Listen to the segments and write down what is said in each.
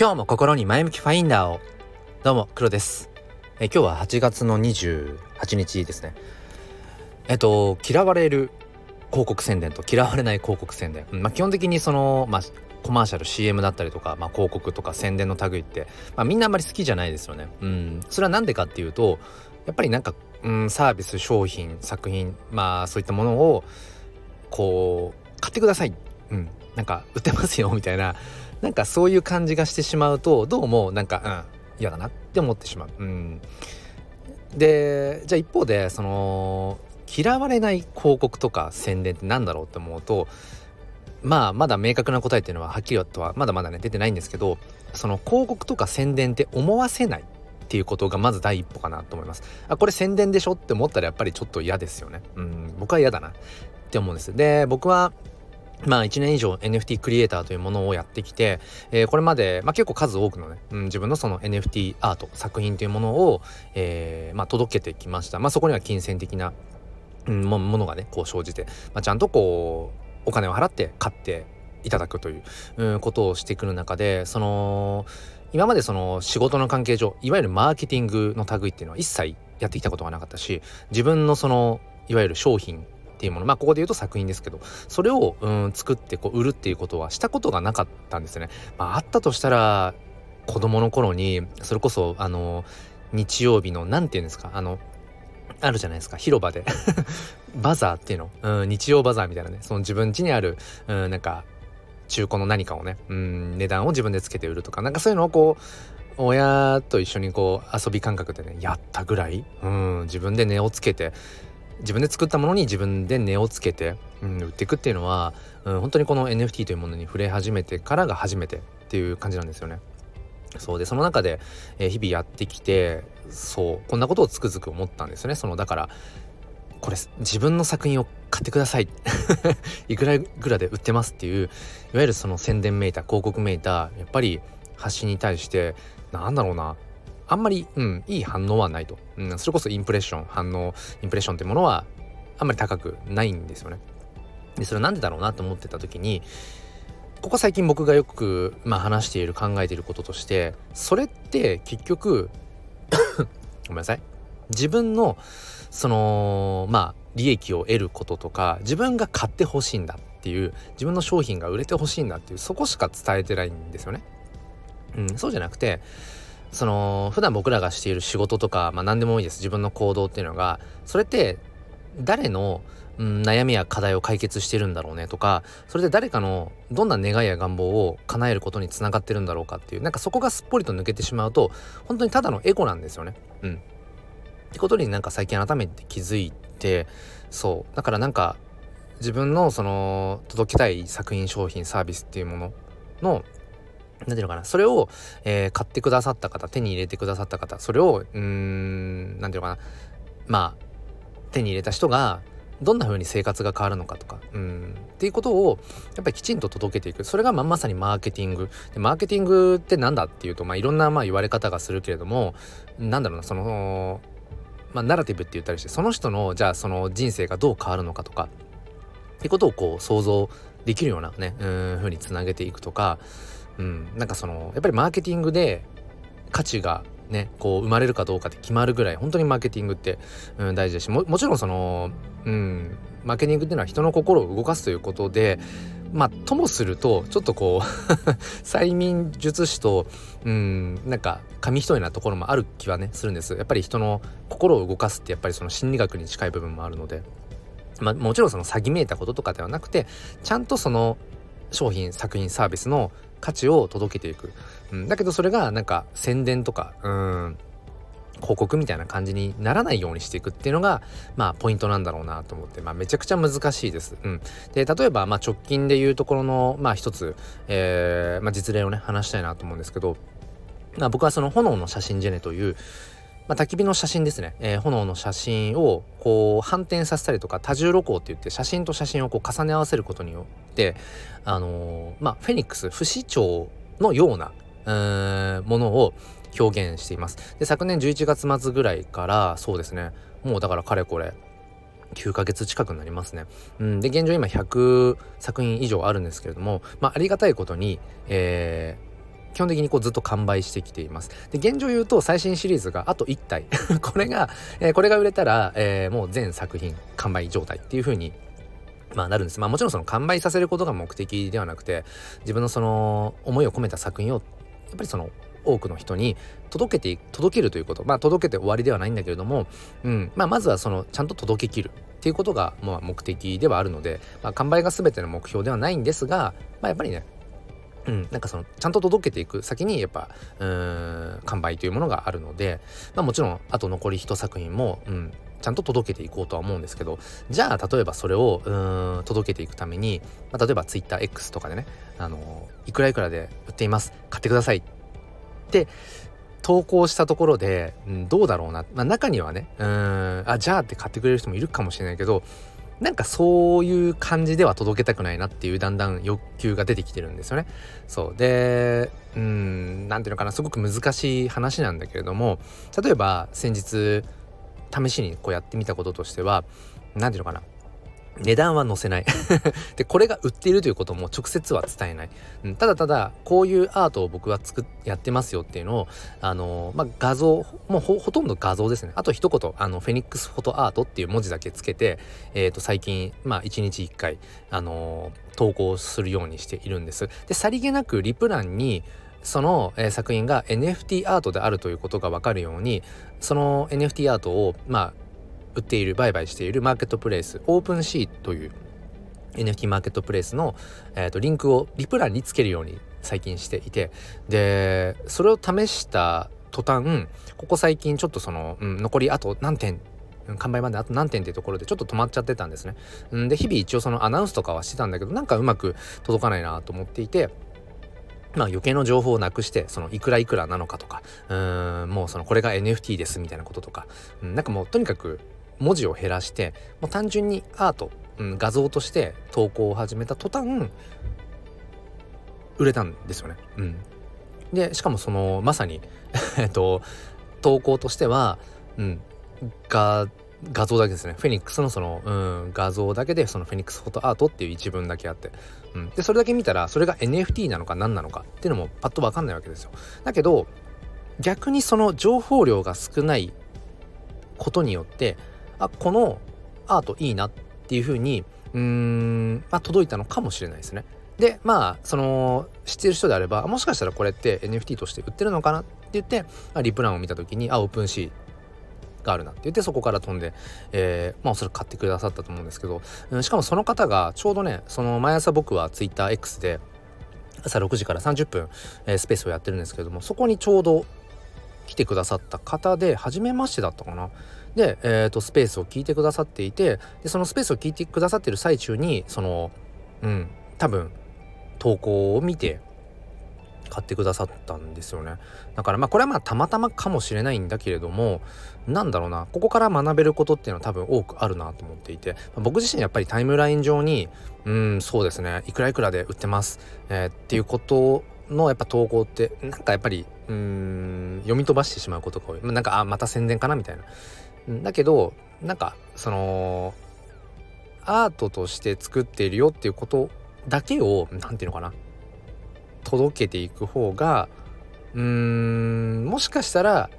今日も心に前向きファインダーを。どうも黒です。え今日は8月の28日ですね。えっと嫌われる広告宣伝と嫌われない広告宣伝、まあ、基本的にそのまあコマーシャル CM だったりとか、まあ、広告とか宣伝の類って、まあ、みんなあんまり好きじゃないですよね。うん、それは何でかっていうとやっぱりなんか、うん、サービス商品作品まあそういったものをこう買ってください、うん、なんか売ってますよみたいななんかそういう感じがしてしまうとどうもなんかうん嫌だなって思ってしまう。うん、でじゃあ一方でその嫌われない広告とか宣伝って何だろうって思うとまあまだ明確な答えっていうのははっきりとはまだまだね出てないんですけどその広告とか宣伝って思わせないっていうことがまず第一歩かなと思います。あこれ宣伝でしょって思ったらやっぱりちょっと嫌ですよね。うん僕は嫌だなって思うんです。で僕はまあ1年以上 NFT クリエイターというものをやってきて、えー、これまで、まあ、結構数多くのね、うん、自分のその NFT アート作品というものを、えー、まあ、届けてきました。まあ、そこには金銭的な、うん、ものがねこう生じて、まあ、ちゃんとこうお金を払って買っていただくという、うん、ことをしてくる中でその今までその仕事の関係上いわゆるマーケティングの類っていうのは一切やってきたことがなかったし自分のそのいわゆる商品っていうもの。まあここで言うと作品ですけどそれをうん作ってこう売るっていうことはしたことがなかったんですよね。まあ、あったとしたら子供の頃にそれこそあの日曜日の何て言うんですかあのあるじゃないですか広場で。バザーっていうの、うん、日曜バザーみたいなね。その自分家にある、うん、なんか中古の何かをね、うん、値段を自分でつけて売るとかなんかそういうのをこう親と一緒にこう遊び感覚でねやったぐらい、うん、自分で値をつけて自分で作ったものに自分で値をつけて、うん、売っていくっていうのは、うん、本当にこの NFT というものに触れ始めてからが初めてっていう感じなんですよね。そうでその中で、えー、日々やってきてそうこんなことをつくづく思ったんですよね。そのだからこれ自分の作品を買ってください いくらぐらで売ってますっていういわゆるその宣伝めいた広告めいたやっぱり発信に対してなんだろうなあんまり、うん、いい反応はないと、うん、それこそインプレッション反応インプレッションってものはあんまり高くないんですよね。でそれは何でだろうなと思ってた時にここ最近僕がよく、まあ、話している考えていることとしてそれって結局 ごめんなさい自分のそのまあ利益を得ることとか自分が買ってほしいんだっていう自分の商品が売れてほしいんだっていうそこしか伝えてないんですよね。うん、そうじゃなくてその普段僕らがしている仕事とか、まあ、何でもいいです。自分の行動っていうのがそれって誰の、うん、悩みや課題を解決してるんだろうねとかそれで誰かのどんな願いや願望を叶えることにつながってるんだろうかっていうなんかそこがすっぽりと抜けてしまうと本当にただのエゴなんですよね。うん、ってことになんか最近改めて気づいてそう。だからなんか自分のその届けたい作品商品サービスっていうものの何ていうのかな。それを、えー、買ってくださった方手に入れてくださった方それをうーん何ていうのかな。まあ手に入れた人がどんな風に生活が変わるのかとかうん。っていうことをやっぱりきちんと届けていく。それがままさにマーケティング。でマーケティングって何だっていうとまあいろんなまあ言われ方がするけれどもなんだろうなそのまあナラティブって言ったりしてその人のじゃあその人生がどう変わるのかとかっていうことをこう想像できるようなねうん風につなげていくとかうん、なんかそのやっぱりマーケティングで価値がねこう生まれるかどうかって決まるぐらい本当にマーケティングって、うん、大事だしもちろんその、うん、マーケティングっていうのは人の心を動かすということでまあともするとちょっとこう 催眠術師とうんなんか紙一重なところもある気はねするんですやっぱり人の心を動かすってやっぱりその心理学に近い部分もあるので。まあ、もちろんその詐欺めいたこととかではなくてちゃんとその商品作品サービスの価値を届けていく、うん、だけどそれがなんか宣伝とかうん。広告みたいな感じにならないようにしていくっていうのがまあポイントなんだろうなと思って、まあ、めちゃくちゃ難しいです。うん、で例えばまあ直近でいうところのまあ一つ、えーまあ、実例をね話したいなと思うんですけど、まあ、僕はその炎の写真ジェネというまあ、焚き火の写真ですね、えー、炎の写真をこう反転させたりとか多重露光って言って写真と写真をこう重ね合わせることによってあのー、まあフェニックス不死鳥のようなうものを表現しています。で昨年11月末ぐらいからそうですね。もうだからかれこれ9ヶ月近くになりますね。うん、で現状今100作品以上あるんですけれども、まあ、ありがたいことに、えー基本的にこうずっと完売してきています。で、現状言うと最新シリーズがあと1体。これが、えー、これが売れたら、えー、もう全作品完売状態っていう風にまあなるんです。まあもちろんその完売させることが目的ではなくて、自分のその思いを込めた作品を、やっぱりその多くの人に届けて届けるということまあ届けて終わりではないんだけれども、うんまあ、まずはそのちゃんと届けきるっていうことがまあ目的ではあるので、まあ、完売が全ての目標ではないんですが、まあ、やっぱりねうん、なんかそのちゃんと届けていく先にやっぱうん完売というものがあるので、まあ、もちろんあと残り1作品も、うん、ちゃんと届けていこうとは思うんですけどじゃあ例えばそれをうん届けていくために、まあ、例えば TwitterX とかでね、あのいくらいくらで売っています買ってくださいって投稿したところで、うん、どうだろうな、まあ、中にはねうんあじゃあって買ってくれる人もいるかもしれないけどなんかそういう感じでは届けたくないなっていうだんだん欲求が出てきてるんですよね。そう。でうんなんていうのかな。すごく難しい話なんだけれども例えば先日試しにこうやってみたこととしてはなんていうのかな。値段は載せない。でこれが売っているということも直接は伝えない、うん、ただただこういうアートを僕は作っやってますよっていうのをあのー、まあ、画像もうほとんど画像ですね。あと一言あのフェニックスフォトアートっていう文字だけつけて、えー、と最近まあ1日1回あのー、投稿するようにしているんです。でさりげなくリプ欄にその、えー、作品が NFT アートであるということが分かるようにその NFT アートをまあ売っている売買しているマーケットプレイスオープンシーという NFT マーケットプレイスの、えーと、リンクをリプ欄につけるように最近していてでそれを試した途端ここ最近ちょっとその、うん、残りあと何点完売まであと何点っていうところでちょっと止まっちゃってたんですね。んで日々一応そのアナウンスとかはしてたんだけどなんかうまく届かないなと思っていてまあ余計な情報をなくして、そのいくらいくらなのかとか、うん、もうそのこれが NFT ですみたいなこととか、うん、なんかもうとにかく文字を減らして、もう単純にアート、うん、画像として投稿を始めた途端、売れたんですよね。うん。で、しかもその、まさにえっと、投稿としては、うん、が、画像だけですね。フェニックスのその、うん、画像だけで、そのフェニックスフォトアートっていう一文だけあって、うん。で、それだけ見たら、それが NFT なのか何なのかっていうのもパッとわかんないわけですよ。だけど、逆にその情報量が少ないことによって、あ、このアートいいなっていうふうに、うーん、まあ、届いたのかもしれないですね。で、まあ、その、知ってる人であれば、もしかしたらこれって NFT として売ってるのかなって言って、リプランを見た時に、あ、オープンシーがあるなって言ってそこから飛んで、えー、まあおそらく買ってくださったと思うんですけど、うん、しかもその方がちょうどねその毎朝僕は TwitterX で朝6時から30分、えー、スペースをやってるんですけどもそこにちょうど来てくださった方で初めましてだったかなで、えーと、スペースを聞いてくださっていてでそのスペースを聞いてくださってる最中にそのうん多分投稿を見て買ってくださったんですよね。だからまあこれはまあたまたまかもしれないんだけれどもなんだろうなここから学べることっていうのは多分多くあるなと思っていて僕自身やっぱりタイムライン上にうんそうですねいくらいくらで売ってます、えー、っていうことのやっぱ投稿ってなんかやっぱりうん読み飛ばしてしまうことが多い。なんかあまた宣伝かなみたいな。だけどなんかそのアートとして作っているよっていうことだけを何て言うのかな。届けていく方がうーんもしかしたら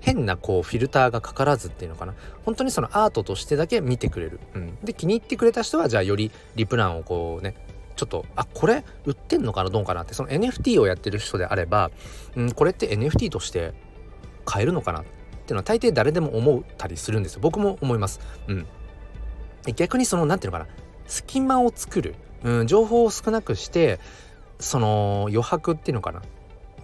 変なこうフィルターがかからずっていうのかな。本当にそのアートとしてだけ見てくれる、うん、で気に入ってくれた人はじゃあよりリプランをこうねちょっとあこれ売ってんのかなどうかなってその NFT をやってる人であれば、うん、これって NFT として買えるのかなっていうのは大抵誰でも思ったりするんですよ。僕も思います。うん、逆にその何て言うのかな。隙間を作る、うん、情報を少なくしてその余白っていうのかな。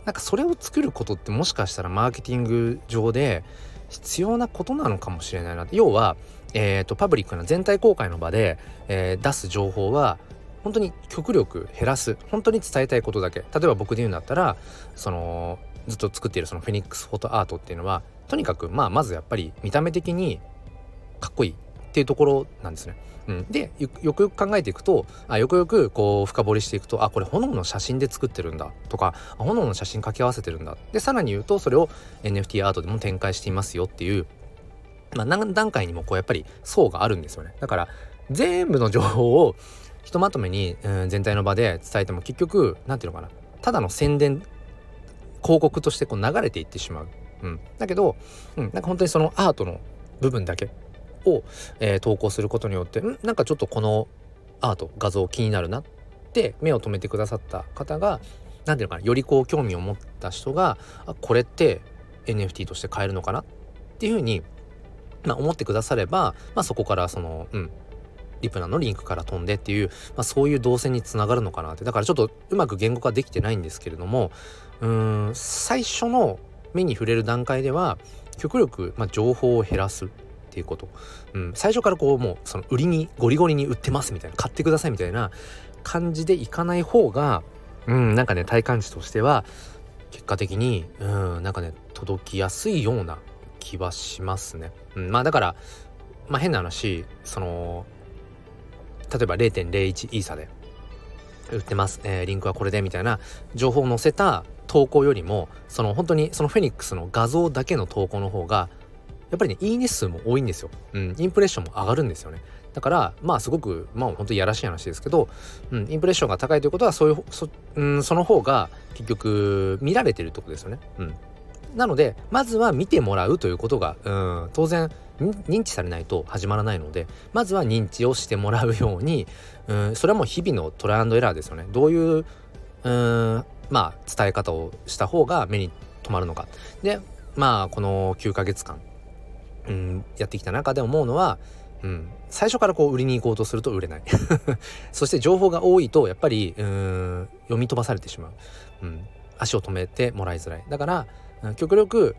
なんかそれを作ることってもしかしたらマーケティング上で必要なことなのかもしれないな。要は、えーと、パブリックな全体公開の場で、えー、出す情報は本当に極力減らす。本当に伝えたいことだけ。例えば僕で言うんだったらそのずっと作っているそのフェニックスフォトアートっていうのはとにかくまあまずやっぱり見た目的にかっこいいっていうところなんですね。うん、でよくよく考えていくとあよくよくこう深掘りしていくとあこれ炎の写真で作ってるんだとか炎の写真掛け合わせてるんだでさらに言うとそれを NFT アートでも展開していますよっていう、まあ、何段階にもこうやっぱり層があるんですよねだから全部の情報をひとまとめに、うん、全体の場で伝えても結局何て言うのかなただの宣伝広告としてこう流れていってしまう。うん、だけど、うん、なんか本当にそのアートの部分だけを、えー、投稿することによってん？なんかちょっとこのアート画像気になるなって目を留めてくださった方が何ていうのかなよりこう興味を持った人があこれって NFT として買えるのかなっていうふうに、まあ、思ってくだされば、まあ、そこからそのうん。リプナのリンクから飛んでっていう、まあ、そういう動線につながるのかなって。だからちょっとうまく言語化できてないんですけれどもうん最初の目に触れる段階では極力、まあ、情報を減らすっていうこと、うん、最初からこうもうその売りにゴリゴリに売ってますみたいな買ってくださいみたいな感じでいかない方がうんなんかね体感値としては結果的にうんなんかね届きやすいような気はしますね。うん、まあだからまあ変な話その例えば0.01イーサで売ってます、えー、リンクはこれでみたいな情報を載せた投稿よりもその本当にそのフェニックスの画像だけの投稿の方がやっぱりねいいね数も多いんですよ、うん、インプレッションも上がるんですよね。だからまあすごくまあ本当にやらしい話ですけど、うん、インプレッションが高いということはそういうそ,、うん、その方が結局見られてるってことですよね、うん、なのでまずは見てもらうということが、うん、当然認知されないと始まらないのでまずは認知をしてもらうように、うん、それはもう日々のトライアンドエラーですよね。どういう、うん、まあ伝え方をした方が目に留まるのか。でまあこの9ヶ月間、うん、やってきた中で思うのは、うん、最初からこう売りに行こうとすると売れない。そして情報が多いとやっぱりうん読み飛ばされてしまう、うん、足を止めてもらいづらい。だから極力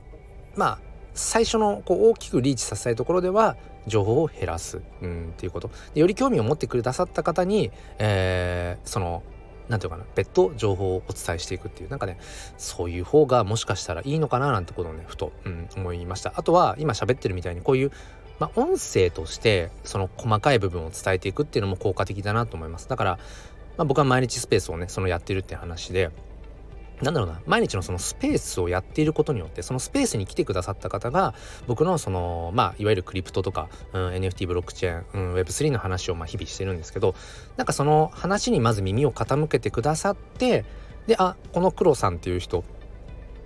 まあ最初のこう大きくリーチさせたいところでは情報を減らす、うん、っていうこと。でより興味を持ってくださった方に、えー、その何て言うかな別途情報をお伝えしていくっていうなんかねそういう方がもしかしたらいいのかななんてことをねふと、うん、思いました。あとは今喋ってるみたいにこういうまあ、音声としてその細かい部分を伝えていくっていうのも効果的だなと思います。だから、まあ、僕は毎日スペースをねそのやってるって話でなんだろうな毎日のそのスペースをやっていることによってそのスペースに来てくださった方が僕のそのまあいわゆるクリプトとか、うん、NFT ブロックチェーン、うん、Web3 の話をまあ日々してるんですけどなんかその話にまず耳を傾けてくださってであこの黒さんっていう人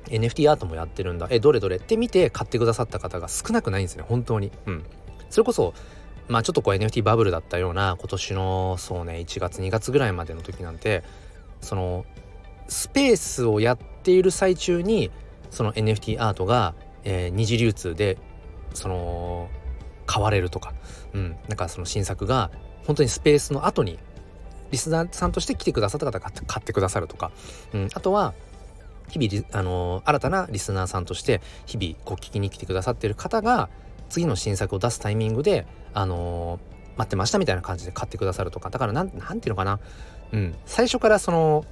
NFT アートもやってるんだ。えどれどれ？って見て買ってくださった方が少なくないんですね本当に。うん。それこそまあちょっとこう NFT バブルだったような今年のそうね1月2月ぐらいまでの時なんてそのスペースをやっている最中にその NFT アートが、えー、二次流通でその買われるとか、うん、なんかその新作が本当にスペースの後にリスナーさんとして来てくださった方が買ってくださるとか、うん、あとは日々あの、新たなリスナーさんとして日々こう聞きに来てくださってる方が次の新作を出すタイミングであの、待ってましたみたいな感じで買ってくださるとか。だからなんていうのかな、うん、最初からその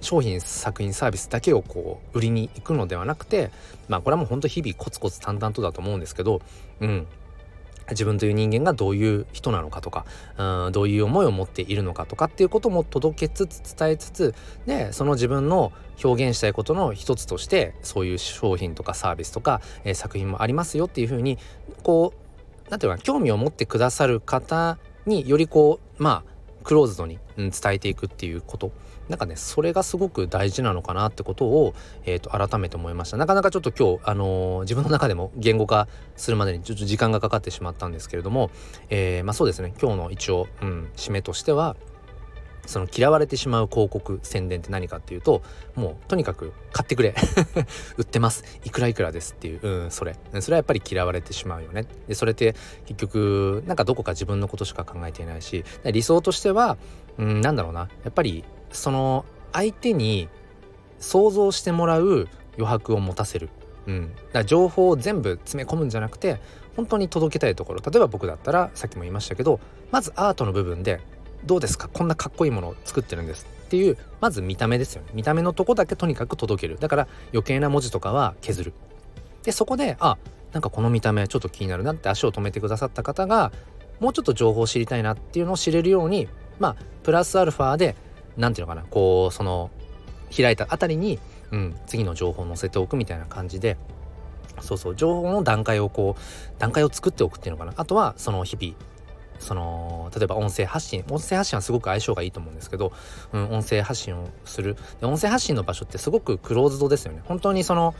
商品作品サービスだけをこう売りに行くのではなくてまあこれはもうほんと日々コツコツ淡々とだと思うんですけどうん。自分という人間がどういう人なのかとかうんどういう思いを持っているのかとかっていうことも届けつつ伝えつつでその自分の表現したいことの一つとしてそういう商品とかサービスとか、えー、作品もありますよっていうふうにこう何て言うか興味を持ってくださる方によりこうまあクローズドに、うん、伝えていくっていうこと。なんかねそれがすごく大事なのかなってことを、えーと、改めて思いました。なかなかちょっと今日、あのー、自分の中でも言語化するまでにちょっと時間がかかってしまったんですけれども、えー、まあそうですね。今日の一応、うん、締めとしてはその嫌われてしまう広告宣伝って何かっていうともうとにかく買ってくれ。売ってます。いくらいくらですっていう。うんそれ。それはやっぱり嫌われてしまうよね。でそれって結局なんかどこか自分のことしか考えていないし理想としてはうんなんだろうな。やっぱりその相手に想像してもらう余白を持たせる、うん、だから情報を全部詰め込むんじゃなくて本当に届けたいところ。例えば僕だったらさっきも言いましたけどまずアートの部分でどうですか？こんなかっこいいものを作ってるんですっていうまず見た目ですよね。見た目のとこだけとにかく届ける。だから余計な文字とかは削る。でそこであなんかこの見た目ちょっと気になるなって足を止めてくださった方がもうちょっと情報を知りたいなっていうのを知れるようにまあプラスアルファで何て言うのかなこうその開いたあたりに、うん、次の情報を載せておくみたいな感じでそうそう情報の段階をこう段階を作っておくっていうのかな。あとはその日々その例えば音声発信音声発信はすごく相性がいいと思うんですけど、うん、音声発信をする。で音声発信の場所ってすごくクローズドですよね。本当にその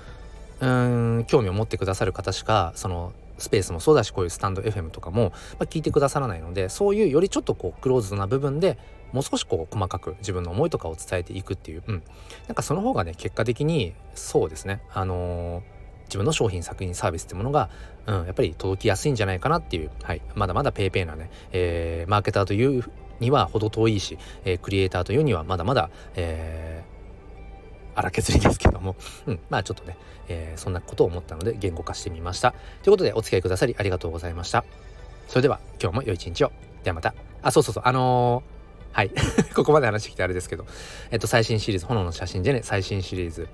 うん興味を持ってくださる方しかそのスペースもそうだしこういうスタンド FM とかも、まあ、聞いてくださらないのでそういうよりちょっとこうクローズドな部分でもう少しこう細かく自分の思いとかを伝えていくっていう、うん、なんかその方がね結果的にそうですね。あのー、自分の商品作品サービスってものが、うん、やっぱり届きやすいんじゃないかなっていう、はい、まだまだ PayPay なね、えー、マーケターというには程遠いし、えー、クリエイターというにはまだまだ、えー、荒削りですけども、うん、まあちょっとね、えー、そんなことを思ったので言語化してみました。ということでお付き合いくださりありがとうございました。それでは今日も良い一日を。ではまた。あ、そうそうそう、あのーはい。ここまで話してきてあれですけど、えっと、最新シリーズ、炎の写真でね、最新シリーズ、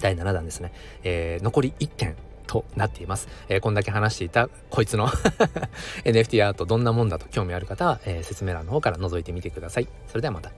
第7弾ですね。えー、残り1点となっています。えー、こんだけ話していた、こいつの NFT アートどんなもんだと興味ある方は、えー、説明欄の方から覗いてみてください。それではまた。